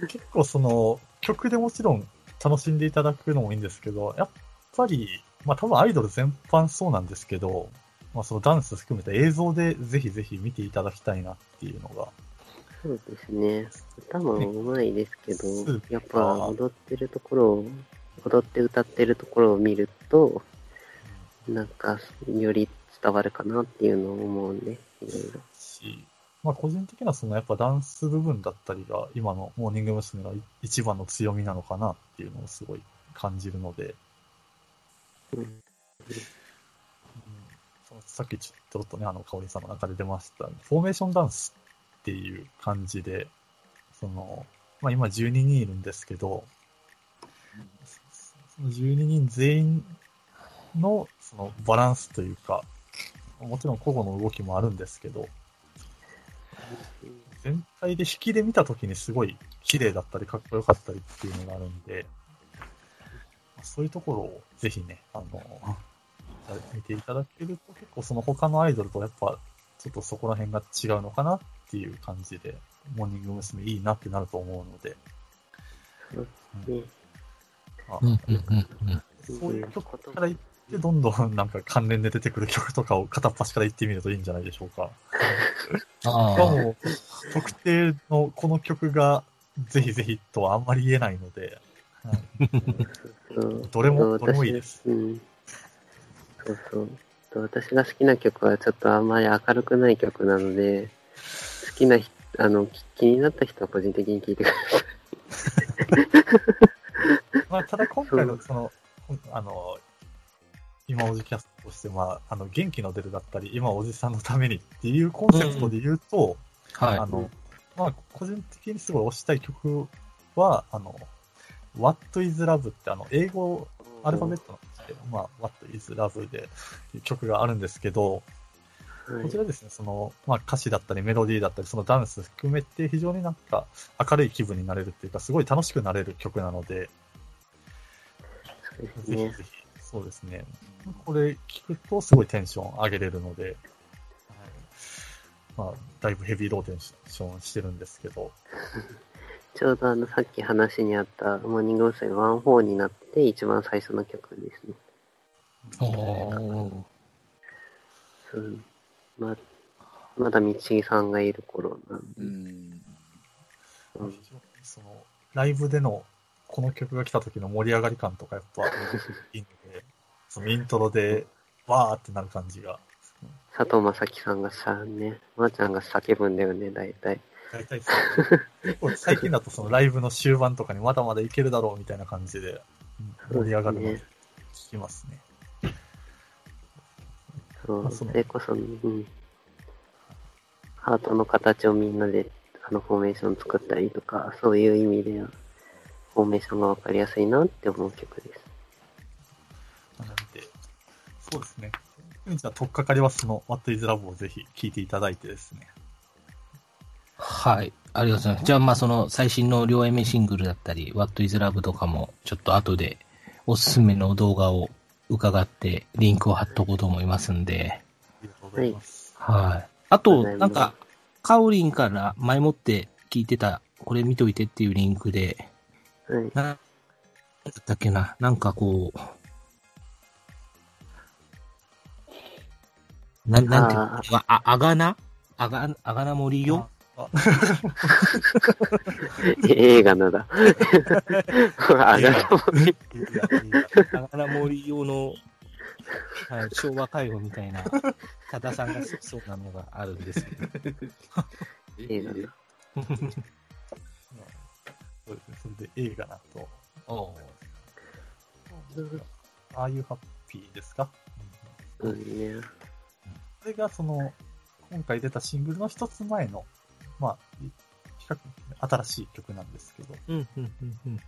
結構その、曲でもちろん楽しんでいただくのもいいんですけど、やっぱり、まあ多分アイドル全般そうなんですけど、まあそのダンス含めた映像でぜひぜひ見ていただきたいなっていうのが。そうですね。歌もうまいですけど、ねやっぱ踊ってるところを、踊って歌ってるところを見ると、なんか、より伝わるかなっていうのを思うんで、いろいろ。し、まあ個人的にはそのやっぱダンス部分だったりが今のモーニング娘。の一番の強みなのかなっていうのをすごい感じるので、うん。さっきちょっとね、あの、香織さんの中で出ました、フォーメーションダンスっていう感じで、その、まあ今12人いるんですけど、その12人全員のそのバランスというか、もちろん個々の動きもあるんですけど、全体で引きで見たときにすごい綺麗だったりかっこよかったりっていうのがあるんで、そういうところをぜひね、あの、見ていただけると結構その他のアイドルとやっぱちょっとそこら辺が違うのかなっていう感じで、モーニング娘。いいなってなると思うので、うんうんうんうん。そういう曲から言って、どんどんなんか関連で出てくる曲とかを片っ端から言ってみるといいんじゃないでしょうか。しかああ。も、特定のこの曲がぜひぜひとはあんまり言えないので、はいそうどれもそうどれもいいです私うん。そうそう。と私が好きな曲はちょっとあんまり明るくない曲なので、好きな人、あの、き気になった人は個人的に聴いてください。まあ、ただ今回のその、あの、今おじキャストとして、まあ、あの、元気の出るだったり、今おじさんのためにっていうコンセプトで言うと、はい。あの、まあ、個人的にすごい推したい曲は、あの、What is Love ってあの、英語、アルファベットなんですけど、まあ、What is Love で曲があるんですけど、はいこちらですね、その、まあ歌詞だったりメロディーだったり、そのダンス含めて非常になんか明るい気分になれるっていうか、すごい楽しくなれる曲なので。ぜひぜひ、そうですね。これ聞くとすごいテンション上げれるので、はい、まあ、だいぶヘビーローテーションしてるんですけど、ちょうどあの、さっき話にあったモーニング娘。ワンフォーになって一番最初の曲ですね。おーうん。ま、まだ道木さんがいる頃なんで。うん。うんその、ライブでのこの曲が来た時の盛り上がり感とかやっぱいいので、そのイントロでわーってなる感じが、佐藤正樹さんがさ、ね、まー、ちゃんが叫ぶんだよね、大体。大体そう。最近だとそのライブの終盤とかにまだまだいけるだろうみたいな感じでうん盛り上がるの聞きますね。そう、あそのそれこそ、うん。ハートの形をみんなで、あの、フォーメーション作ったりとか、そういう意味では、フォーメーションがわかりやすいなって思う曲です。そうですね。じゃあ、とっかかりはその What is Love をぜひ聴いていただいてですね。はい。ありがとうございます。じゃあ、まあ、その最新の両 A 目シングルだったり、What is Love とかも、ちょっと後でおすすめの動画を伺って、リンクを貼っとこうと思いますんで。ありがとうございます。はい。あと、なんか、カオリンから前もって聞いてた、これ見といてっていうリンクで、はい。な、なんだったっけな、なんかこう、ななんていうの？ああ、あがな？あが、あがな森よ？あ 映画のだ。あがらもね。いやいやあがな森用の、はい、昭和介護みたいな、多田さんが好きそうなのがあるんですけど。映画の。そうですね。それで映画だと、おああいうハッピーですか、うんうんね。それがその、今回出たシングルの一つ前の、まあ、比較的新しい曲なんですけど、うんうんうんうん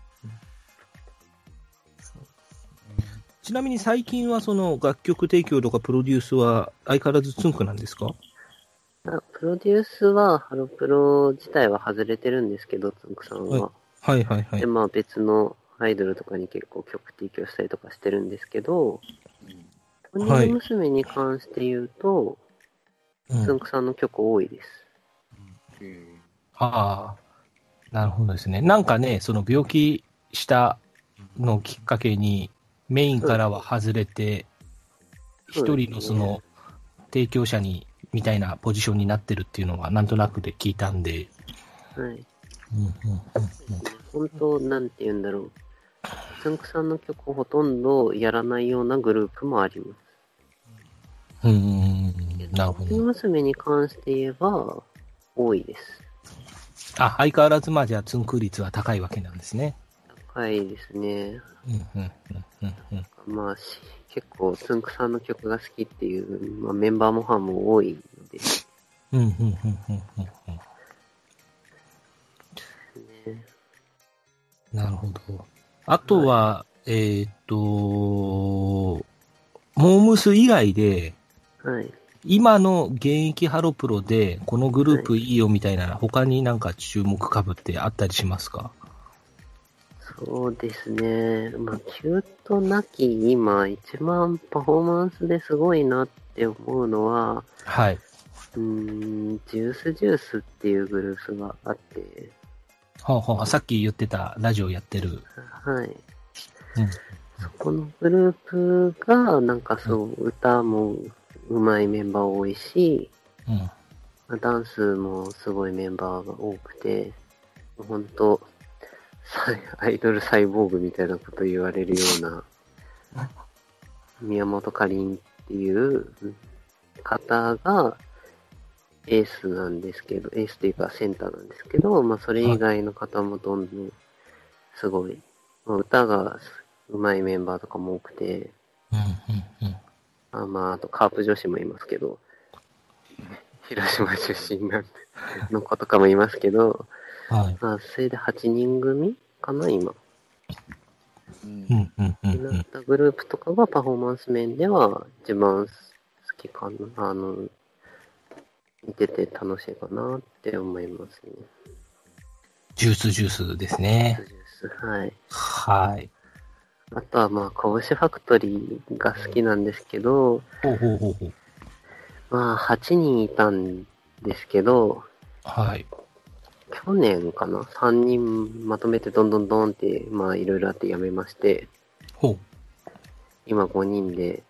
そうですね。ちなみに最近はその楽曲提供とかプロデュースは相変わらずツンクなんですか？あプロデュースは、ハロプロ自体は外れてるんですけど、つんくさんは。はいはいはいで、。まあ別のアイドルとかに結構曲提供したりとかしてるんですけど、モーニング娘。に関して言うと、うんつんくさんの曲多いです。うん。ああ。なるほどですね。なんかね、その病気したのをきっかけに、メインからは外れて、一、人のその、提供者に、みたいなポジションになってるっていうのは、なんとなくで聞いたんで、はい。うんうんうんうん本当、なんて言うんだろう。つんくさんの曲をほとんどやらないようなグループもあります。うんうんうんうんなるほ雪ど。娘に関して言えば、多いです。あ、相変わらずまあじゃあ、ツンク率は高いわけなんですね。高いですね。うんうんうんうんうんまあ、し結構、つんくさんの曲が好きっていう、まあ、メンバーもファンも多いので、うんうんうんうんうんうんね。なるほど。あとは、えーっと、モームス以外で、はい。今の現役ハロプロで、このグループいいよみたいな、他になんか注目株ってあったりしますか？そうですね。まあ、キュートなき今、一番パフォーマンスですごいなって思うのは、はい。うーん、ジュースジュースっていうグループがあって、はあはあ、さっき言ってたラジオやってる。はい。うん。そこのグループが、なんかそう、歌も上手いメンバー多いし、うん。まあダンスもすごいメンバーが多くて、ほんと、サ イアイドルサイボーグみたいなこと言われるような、宮本かりんっていう方がエースなんですけど、エースというかセンターなんですけど、まあそれ以外の方もどんどんすごい、まあ、歌が上手いメンバーとかも多くて、うん、うん、うん。あまあ、あとカープ女子もいますけど、広島出身なんで、の子とかもいますけど、はい。まあ、それで8人組かな、今。うんうん、うん、うん、う。なんったグループとかがパフォーマンス面では一番好きかな。あの、見てて楽しいかなって思いますね。ジュースジュースですね。はい。はい。あとはまあ、拳ファクトリーが好きなんですけど、ほうほうほうほう。まあ、8人いたんですけど、はい。去年かな ?3 人まとめてどんどんどんって、まあいろいろあって辞めまして、ほう。今5人で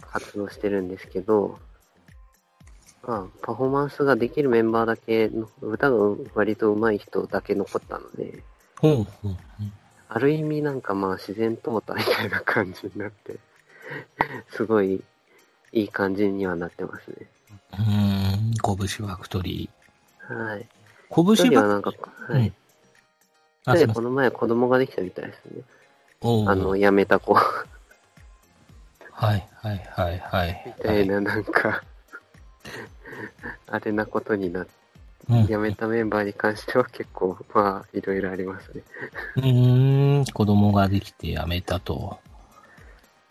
活動してるんですけど、まあパフォーマンスができるメンバーだけの、歌が割と上手い人だけ残ったので、ほうほう。ある意味なんかまあ自然淘汰みたいな感じになって、すごいいい感じにはなってますね。うーん、拳ファクトリはい。ー。拳ファなんか、はい。あ、すいません。でこの前子供ができたみたいですね。あの、辞めた子。はい、はい、はい、はい。みたいな、なんか、あれなことになって、うん辞めたメンバーに関しては結構、まあ、いろいろありますね。うーん、子供ができて辞めたと。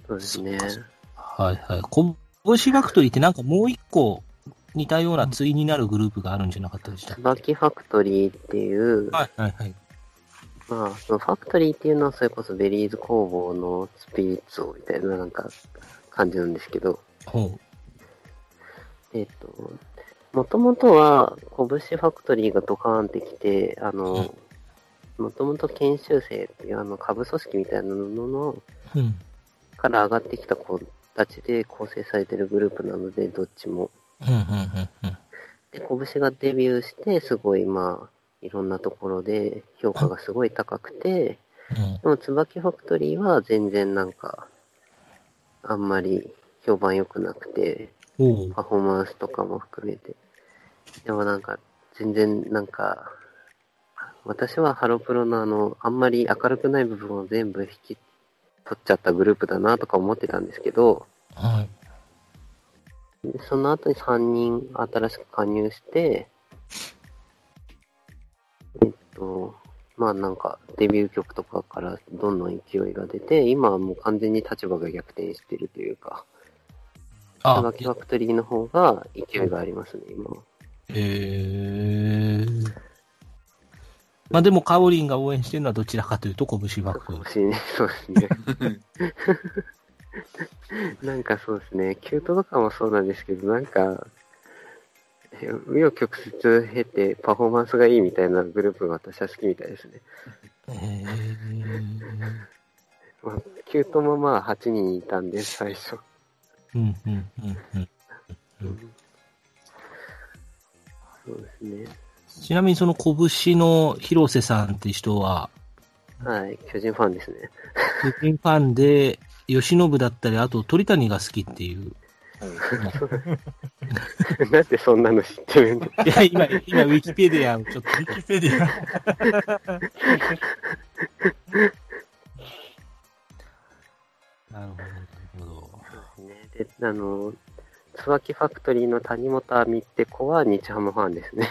そうですね。はいはい。こぶしファクトリーってなんかもう一個似たような対になるグループがあるんじゃなかったでしたっけ？椿ファクトリーっていう、はいはいはい。まあ、そのファクトリーっていうのはそれこそ Berryz工房のスピリッツをみたいななんか感じなんですけど、ほえっ、と、もともとは、こぶしファクトリーがドカーンってきて、あの、もともと研修生っていうあの、下部組織みたいなのの、う。うん。から上がってきた子たちで構成されてるグループなので、どっちも。うんうんうんうん。で、拳がデビューして、すごい、まあ、いろんなところで評価がすごい高くて、うんでも、椿ファクトリーは全然なんか、あんまり評判良くなくて、パフォーマンスとかも含めて。でもなんか、全然なんか、私はハロプロのあの、あんまり明るくない部分を全部引き取っちゃったグループだなとか思ってたんですけど、はい。でその後に3人新しく加入して、えっと、まあなんかデビュー曲とかからどんどん勢いが出て、今はもう完全に立場が逆転してるというか、あ、椿ファクトリーの方が勢いがありますね、今は。えー。まあでも、カオリンが応援してるのはどちらかというと、拳ファクトリー。欲しいね、そうですね。なんかそうですね、キュートとかもそうなんですけど、なんか、紆余曲折経てパフォーマンスがいいみたいなグループが私は好きみたいですね。えー、まあ、キュートもまあ8人いたんで、最初。うん、うん、うん、うん。そうですね。ちなみにその拳の広瀬さんって人は、はい、巨人ファンですね。巨人ファンで、吉信だったり、あと鳥谷が好きっていう。なんでそんなの知ってるんでいや、今、今、ウィキペディアをちょっと、ウィキペディア。なるほど、なるほど。ね。で、あの、椿ファクトリーの谷本亜美って子は日ハムファンですね。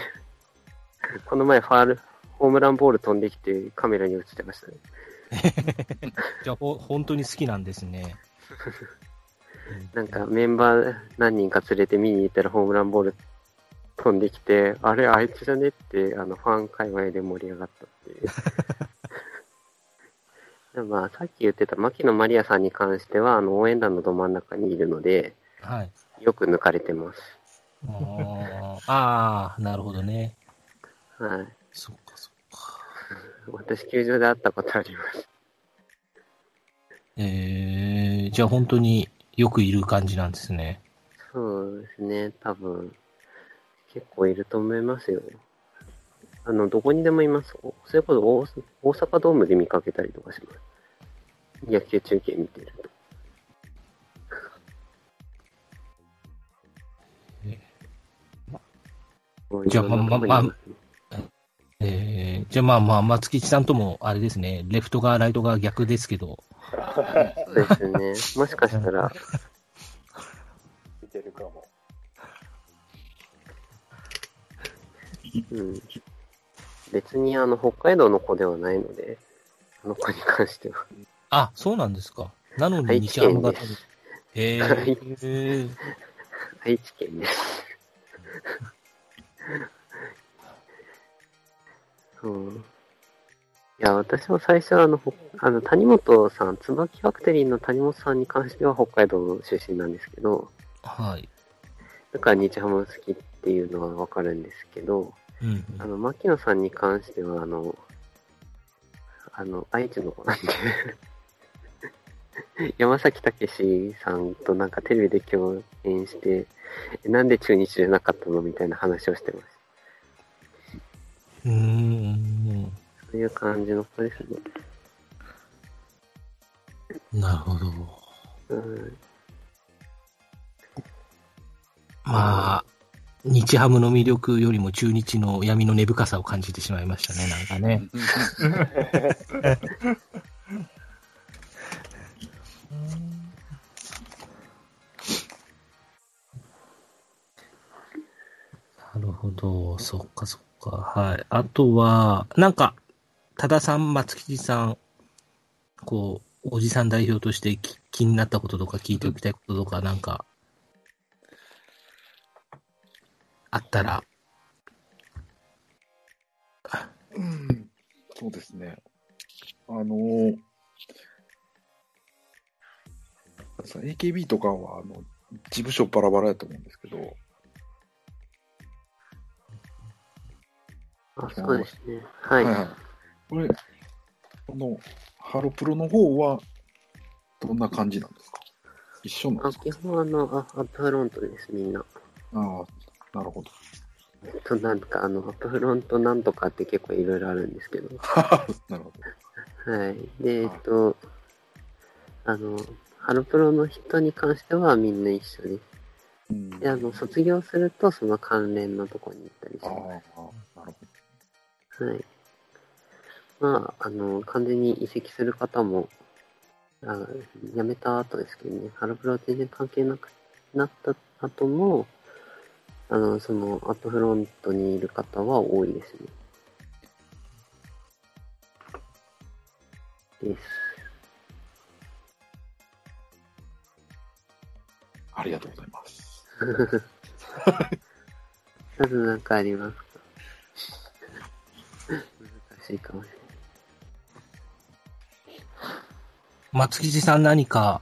この前ファール、ホームランボール飛んできてカメラに映ってましたね。じゃあ、ほ、本当に好きなんですね。なんかメンバー何人か連れて見に行ったらホームランボール飛んできて、あれあいつじゃねって、あのファン界隈で盛り上がったっていう。で まあ、さっき言ってた牧野マリアさんに関しては、あの応援団のど真ん中にいるので、はい。よく抜かれてます。あーあー、なるほどね。はい。そっかそっか。私、球場で会ったことあります。えー、じゃあ本当によくいる感じなんですね。そうですね、多分、結構いると思いますよ。あの、どこにでもいます。おそれこそ大大阪ドームで見かけたりとかします。野球中継見てると。じゃあままままえー、じゃあまあまあ、松吉さんとも、あれですね、レフト側、ライト側逆ですけど、そうですね。もしかしたら、見てるかも。うん。別にあの、北海道の子ではないので、あの子に関しては。あ、そうなんですか。なのに愛知日ハムが県です。えはいー、愛知県です。そう。いや、私も最初はあの、ほあの、谷本さん、椿ファクトリーの谷本さんに関しては北海道出身なんですけど、はい。だから日ハム好きっていうのはわかるんですけど、うんあの、牧野さんに関しては、あの、あの、愛知の子なんで、山崎武さんとなんかテレビで共演して、え なんで中日じゃなかったの？みたいな話をしてます。うん。うーん。そういう感じの子ですね。なるほど。うん、まあ、日ハムの魅力よりも中日の闇の根深さを感じてしまいましたね、なんかね。そっかそっか。はい。あとは、なんか、多田さん、松吉さん、こう、おじさん代表として気になったこととか聞いておきたいこととか、なんか、あったら、うんそうですね。あのー、AKB とかは、あの、事務所バラバラやと思うんですけど、あ、そうですね。はい。はいはいこれ、この、ハロプロの方は、どんな感じなんですか？一緒なんですか？あ基本あの、あアップフロントです、みんな。ああ、なるほど。えっと、なんかあの、アップフロントなんとかって結構いろいろあるんですけど。なるほはい。で、えっと、あの、ハロプロの人に関してはみんな一緒です。ど。うん。で、あの、卒業するとその関連のとこに行ったりしま、す。はい。まあ、あの、完全に移籍する方も、あ辞めた後ですけどね、ハロプロは全然関係なくなった後も、あの、その、アップフロントにいる方は多いですね。です。ど。ありがとうございます。まずなんかありますか難しいかもしれない。松吉さん何か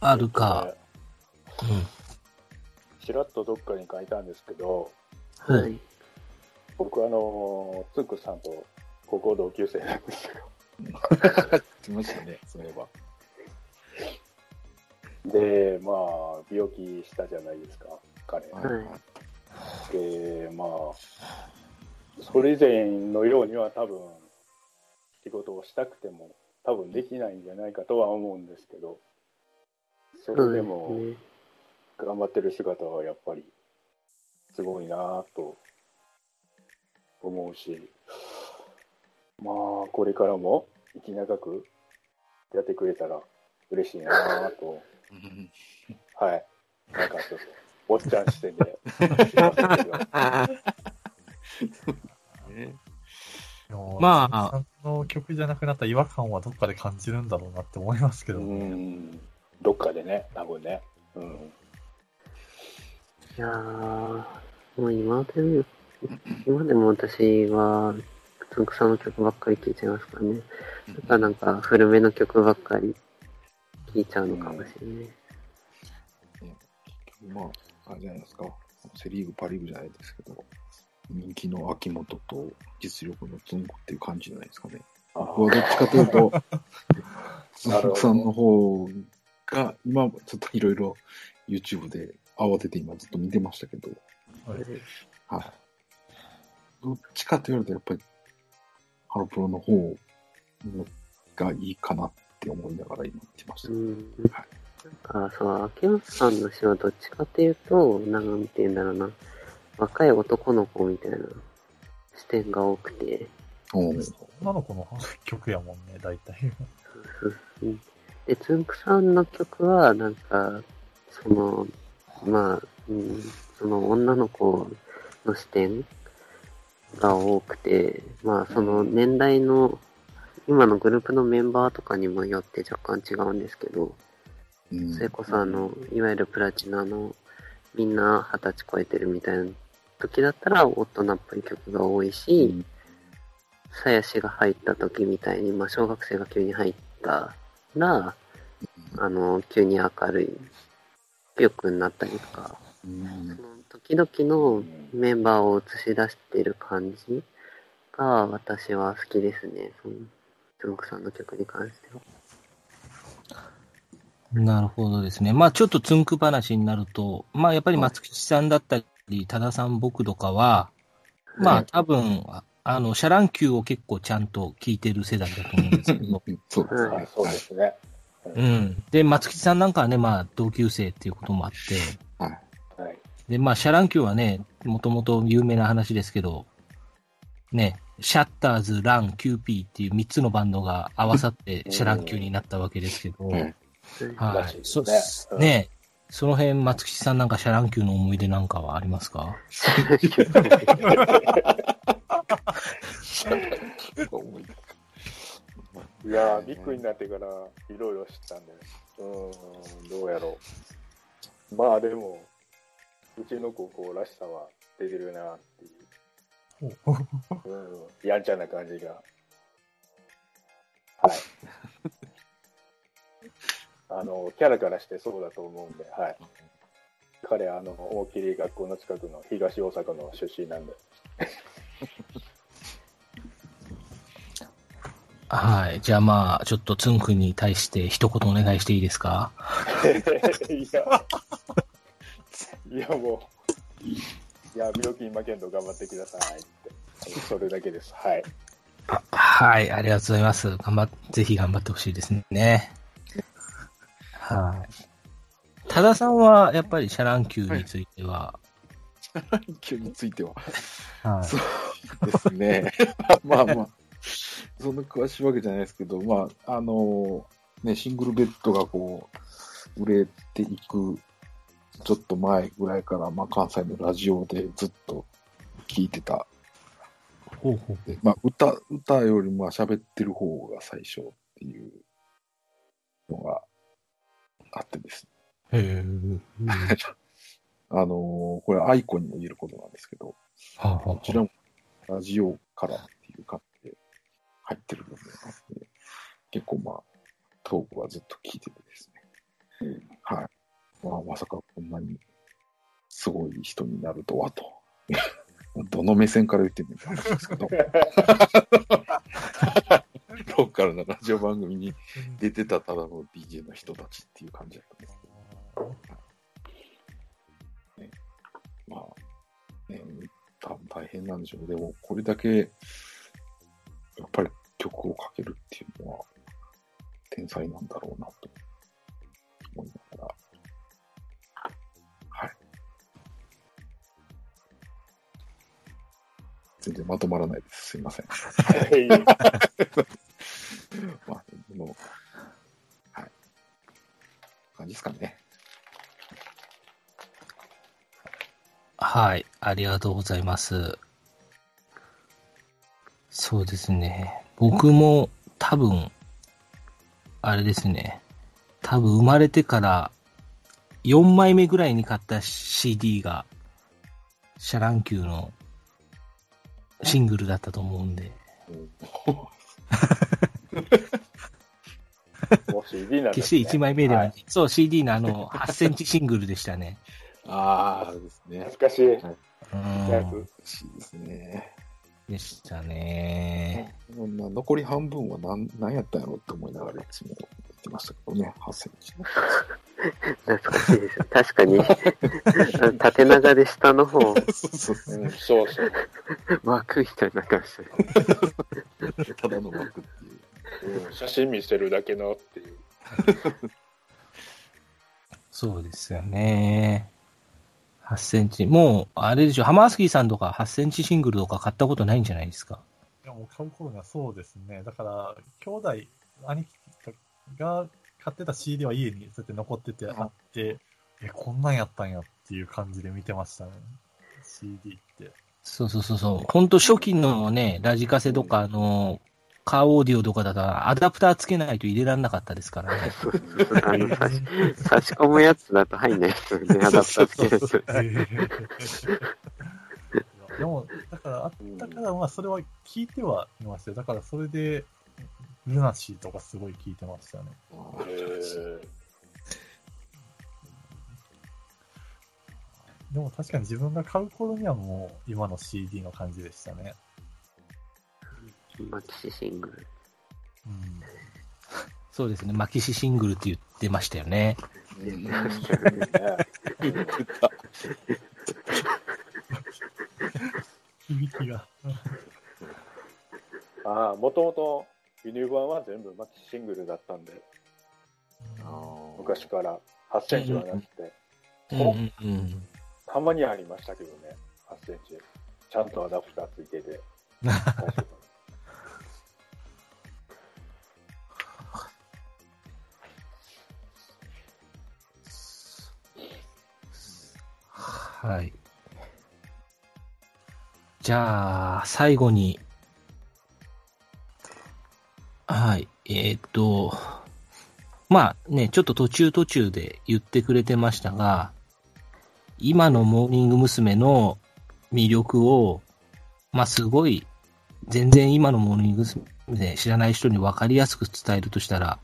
あるか、うん。ちらっとどっかに書いたんですけど、はい。僕、あの、つくさんと高校同級生なんですよ。ましたね、そういえば。で、まあ、病気したじゃないですか、彼。はいはいで、まあ、それ以前のようには多分、仕事をしたくても、多分できないんじゃないかとは思うんですけど、それでも、頑張ってる姿はやっぱり、すごいなぁと思うし、まあ、これからも息長くやってくれたら嬉しいなぁと、う んはい。なんかちょっと、おっちゃん視点で、ねまあさんの曲じゃなくなった違和感はどっかで感じるんだろうなって思いますけどうね。ん、どっかでね、多分ね。うん。いやー、もう今でも、今でも私は、つんくさんの曲ばっかり聴いちゃいますからね。だからなんか古めの曲ばっかり聴いちゃうのかもしれない。まあ、あれじゃないですか。セリーグ、パリーグじゃないですけど、人気の秋元と実力のつんこっていう感じじゃないですかね。あ僕はどっちかというと、つんくさんの方が、今ちょっといろいろ YouTube で慌てて今ずっと見てましたけど、はいはい。どっちかと言われたらやっぱり、ハロプロの方がいいかなって思いながら今見てました。うん。はいなんか、そう、秋元さんの詩はどっちかっていうと、なんて言うんだろうな、若い男の子みたいな視点が多くて、女の子の曲やもんね、大体。うんで、つんくさんの曲は、なんか、その、まあ、うん、その女の子の視点が多くて、まあ、その年代の、今のグループのメンバーとかにもよって若干違うんですけど、うん。それこそあの、いわゆるプラチナの、みんな二十歳超えてるみたいな時だったら、大人っぽい曲が多いし、さやしが入った時みたいに、まあ、小学生が急に入ったら、あの、急に明るい曲になったりとか、うんその時々のメンバーを映し出してる感じが私は好きですね。その、つんくさんの曲に関しては。なるほどですね。まあちょっとつんく話になると、まあやっぱり松吉さんだったり、多田さん僕とかは、まあ多分、あの、シャ乱Qを結構ちゃんと聞いてる世代だと思うんですけど、そうですね。あそうですね。うん。で、松吉さんなんかはね、まあ同級生っていうこともあって、はい。はい。で、まあシャ乱Qはね、もともと有名な話ですけど、ね、シャッターズ、ラン、キューピーっていう3つのバンドが合わさってシャ乱Qになったわけですけど、はいはい。らしいですそねその辺、松吉さんなんかシャラン級の思い出なんかはありますか？いやー、ビッグになってからいろいろ知ったんで、うーん、どうやろう。まあでも、うちの高校らしさは出てるなっていう うん、やんちゃな感じが。はい。あの、キャラからしてそうだと思うんで、はい。彼、あの、大きい学校の近くの東大阪の出身なんで。はい。じゃあまあ、ちょっとつんくんに対して一言お願いしていいですか？いや、いやもう、いや、病気に負けんと頑張ってくださいって。それだけです。はい。はい。ありがとうございます。頑張っ、ぜひ頑張ってほしいですね。多田さんは、やっぱりシャラン級については、級については。はい。そうですね。まあまあ、そんな詳しいわけじゃないですけど、まあ、あのね、シングルベッドがこう、売れていく、ちょっと前ぐらいから、まあ、関西のラジオでずっと聞いてた。ほうほう。でまあ、歌、歌よりも喋ってる方が最初っていうのがあってですね。へえ。あのこれアイコンにも言えることなんですけど、はあはあこちらもラジオからっていう感じで入ってる部分があって、結構まあ、トークはずっと聞いててですね。はい。まあ、まさかこんなにすごい人になるとはと。どの目線から言ってんのかですけど。ローカルなラジオ番組に出てたただの DJ の人たちっていう感じだったんです変なんでしょう。でも、これだけ、やっぱり曲をかけるっていうのは、天才なんだろうなと思いながら、はい。全然まとまらないです。すいません。はい まあ、でも、はい。感じですかね。はい。ありがとうございます。そうですね。僕も多分、あれですね。多分生まれてから4枚目ぐらいに買った CD が、シャ乱Q のシングルだったと思うんで。もう CD なんです、ね。決して1枚目ではない。いそう、CD のあの、8センチシングルでしたね。ああ、ですね。懐かしい。うやん。嬉しいですね。でしたね。残り半分は何何やったんやろって思いながらいつも言ってましたけどね、8センチ。懐かしいですよ。確かに、縦長で下の方、そうそうそううん、そうそう。枠みたいになってましたね。ただの枠っていう。うん、写真見せるだけのっていう。そうですよね。8センチ。もう、あれでしょ、ハマースキーさんとか8センチシングルとか買ったことないんじゃないですか？いや、もう買う頃にはそうですね。だから、兄弟、兄貴が買ってた CD は家にそうやって残っててあって、え、こんなんやったんやっていう感じで見てましたね。CD って。そうそうそうそう。ほんと初期のね、ラジカセとか、あの、カーオーディオとかだとアダプターつけないと入れられなかったですからね。そうそう差し、差し込むやつだと入んないですよね、アダプターつけるやつ。でも、だから、あったから、まあ、それは聞いてはいましたよ。だから、それで、ルナシーとかすごい聞いてましたね。でも確かに自分が買う頃にはもう、今の CD の感じでしたね。マキシシングル。うん。そうですね。マキシシングルって言ってましたよね。出てましたよね。響きが。ああ、もともと輸入版は全部マキシングルだったんで、昔から8センチはなくて、うんうんうん。たまにありましたけどね、8センチ。ちゃんとアダプターついてて。はい。じゃあ、最後に、はい、えーっと、まあね、ちょっと途中途中で言ってくれてましたが、今のモーニング娘。の魅力を、まあすごい、全然今のモーニング娘。知らない人に分かりやすく伝えるとしたら、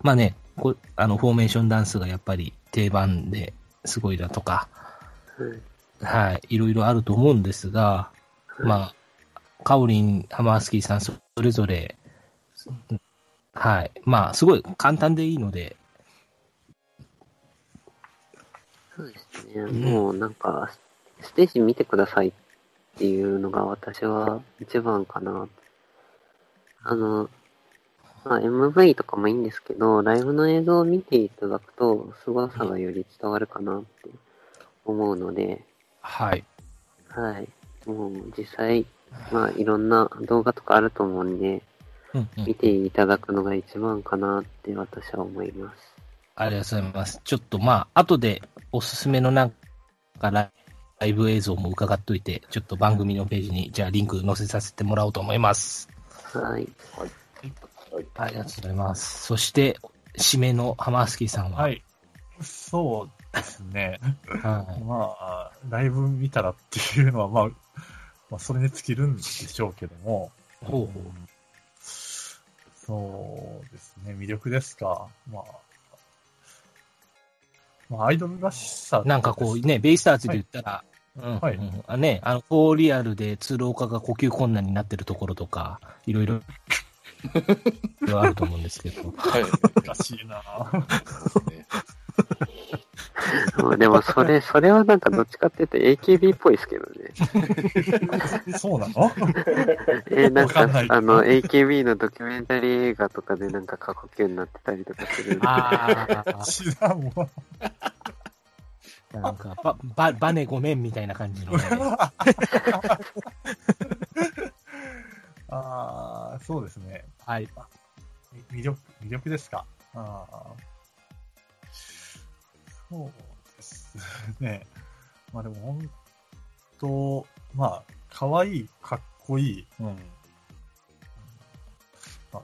まあね、こあの、フォーメーションダンスがやっぱり定番ですごいだとか、はい。い、ろい。ろあると思うんですが、まあ、カオリン、ハマースキーさん、それぞれ、はい、まあ、すごい。簡単でい。い。ので、そうですね。もうなんか、ステージ見てください。ってい。うのが私は一番かな。あの、まあ、MV とかもい。い。んですけど、ライブの映像を見てい。ただくと、凄さがより伝わるかなって思うので、はい、はい。もう実際、まあいろんな動画とかあると思うんで、うんうん見ていただくのが一番かなって私は思います。ありがとうございます。ちょっとまあ、後でおすすめのなんかライブ映像も伺っといて、ちょっと番組のページに、じゃあリンク載せさせてもらおうと思います。はい。はい。ありがとうございます。そして、締めのハマースキーさんは、。はいい。そうですね。はい。まあ、ライブ見たらっていうのは、まあ、まあ、それに尽きるんでしょうけども、ほうほう。そうですね、魅力ですか。まあ、まあ、アイドルらしさ。なんかこうね、ベイスターズで言ったら、うん。はい。うんあね、あの、フォーリアルで通路化が呼吸困難になってるところとか、いろいろ、あると思うんですけど。はい。らしいな。ねうんでもそれ、それはなんかどっちかっていうと AKB っぽいですけどね。そうなの？えーなんかわかんあの AKB のドキュメンタリー映画とかでなんか過呼吸になってたりとかする。ああ、知らんわ。なんか、ば、ば、バネごめんみたいな感じのね。ああ、そうですね。はい。魅力、魅力ですか？ああ。そうです ね。まあでも本当、まあ、可愛い、かっこいい。うん。ま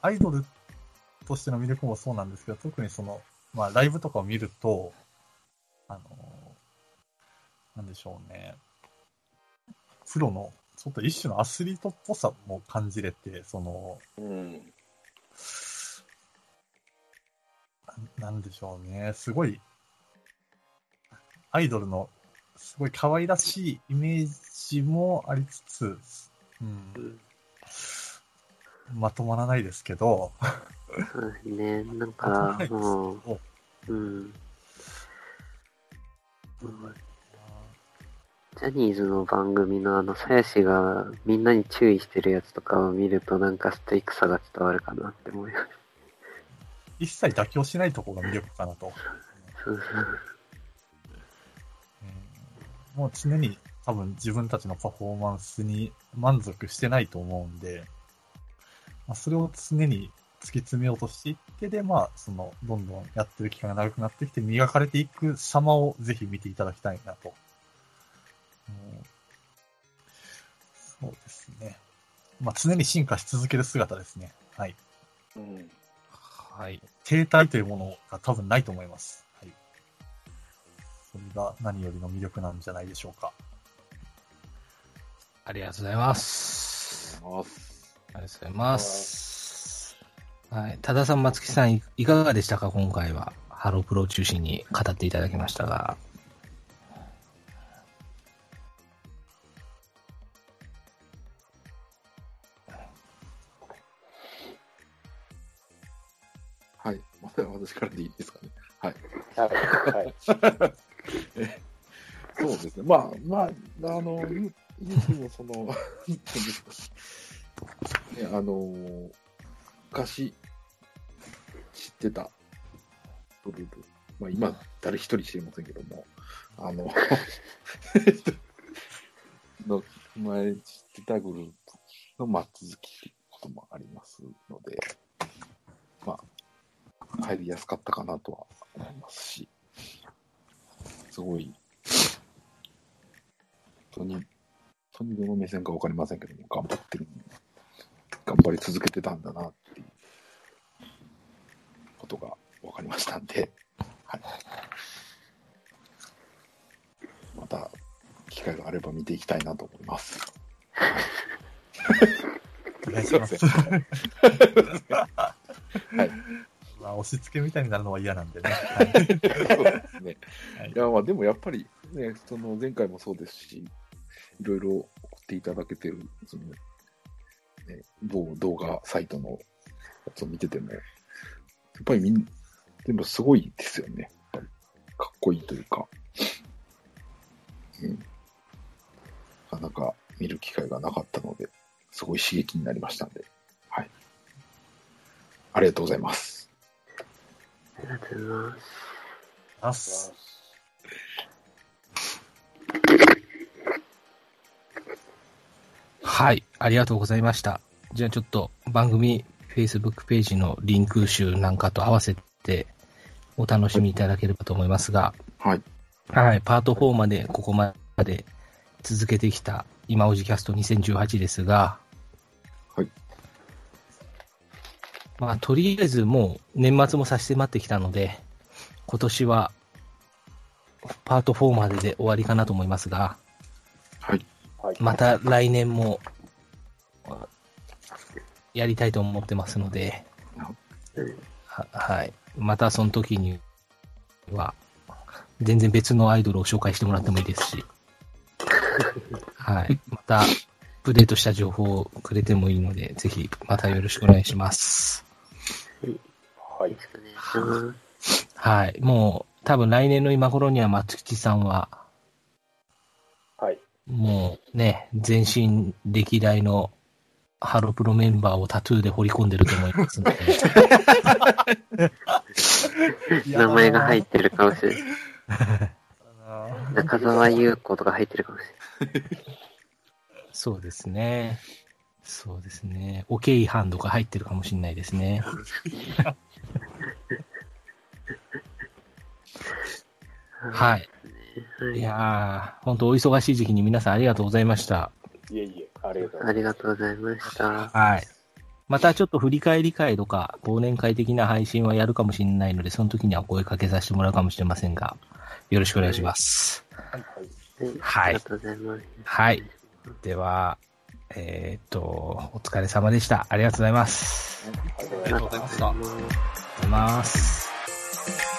あ、アイドルとしての魅力もそうなんですけど、特にその、まあ、ライブとかを見ると、あの、なんでしょうね。プロの、ちょっと一種のアスリートっぽさも感じれて、その、うん。なんでしょうね。すごい、アイドルの、すごい可愛らしいイメージもありつつ、うん、まとまらないですけど、そうですね。なんかもど、う、うん。ジャニーズの番組のあの、さやしがみんなに注意してるやつとかを見るとなんかストイックさが伝わるかなって思います。一切妥協しないところが魅力かなと。うんもう常に多分自分たちのパフォーマンスに満足してないと思うんで、まあ、それを常に突き詰めようとしていって、で、まあ、その、どんどんやってる期間が長くなってきて、磨かれていく様をぜひ見ていただきたいなと。うんそうですね。まあ、常に進化し続ける姿ですね。はい。うん。はい。停滞というものが多分ないと思います。はい。それが何よりの魅力なんじゃないでしょうか。ありがとうございます。ありがとうございます。はい。多田さん、松木さん、いいかがでしたか？今回は。ハロープロを中心に語っていただきましたが。はい。私からでいいですかね。はい。はい。はい。そうですね。まあ、まあ、あの、言う、言うてもその、ね、あの、昔、知ってたグループ。まあ、今、誰一人知りませんけども、あの、の前知ってたグループのまあ続きということもありますので、まあ、入りやすかったかなとは思いますし、すごい、本当に、本当にどの目線かわかりませんけども、頑張ってる、頑張り続けてたんだなっていうことがわかりましたんで、はい。また、機会があれば見ていきたいなと思います。お願いします。し付けみたいになるのは嫌なんでね。はいや、まあでもやっぱりね、その前回もそうですし、いろいろ送っていただけてる、その、ね、某動画サイトのやつを見てても、やっぱりみん、全部すごいですよね。やっぱりかっこいいというか、うん。なかなか見る機会がなかったので、すごい刺激になりましたんで、はい。ありがとうございます。ありがとうございます。はい。ありがとうございました。じゃあちょっと番組 Facebook ページのリンク集なんかと合わせてお楽しみいただければと思いますが、はい。はい。パート4までここまで続けてきた今おじキャスト2018ですが、はい。まあ、とりあえずもう年末も差し迫ってきたので、今年はパート4までで終わりかなと思いますが、はい。はい。また来年もやりたいと思ってますので、ははい。またその時には、全然別のアイドルを紹介してもらってもいいですし、はい。また、アップデートした情報をくれてもいいので、ぜひ、またよろしくお願いします。はいよろ。しくお願いします。はい。もう、多分来年の今頃には松吉さんは、はい。もうね、全身歴代のハロプロメンバーをタトゥーで彫り込んでると思いますので、名前が入ってるかもしれない。あ 中澤優子とか入ってるかもしれない。そうですね。そうですね。オケイハンドが入ってるかもしれないですね。はい。はいいやー、本当お忙しい時期に皆さんありがとうございました。いえいえ、ありがとうござあいりがとうございました。はい。またちょっと振り返り会とか、忘年会的な配信はやるかもしれないので、その時にはお声かけさせてもらうかもしれませんが、よろしくお願いします。ます。はい。はいありがとうございます。はい。では、えっ、と、お疲れ様でした。ありがとうございます。ありがとうございました。ありがとうございます。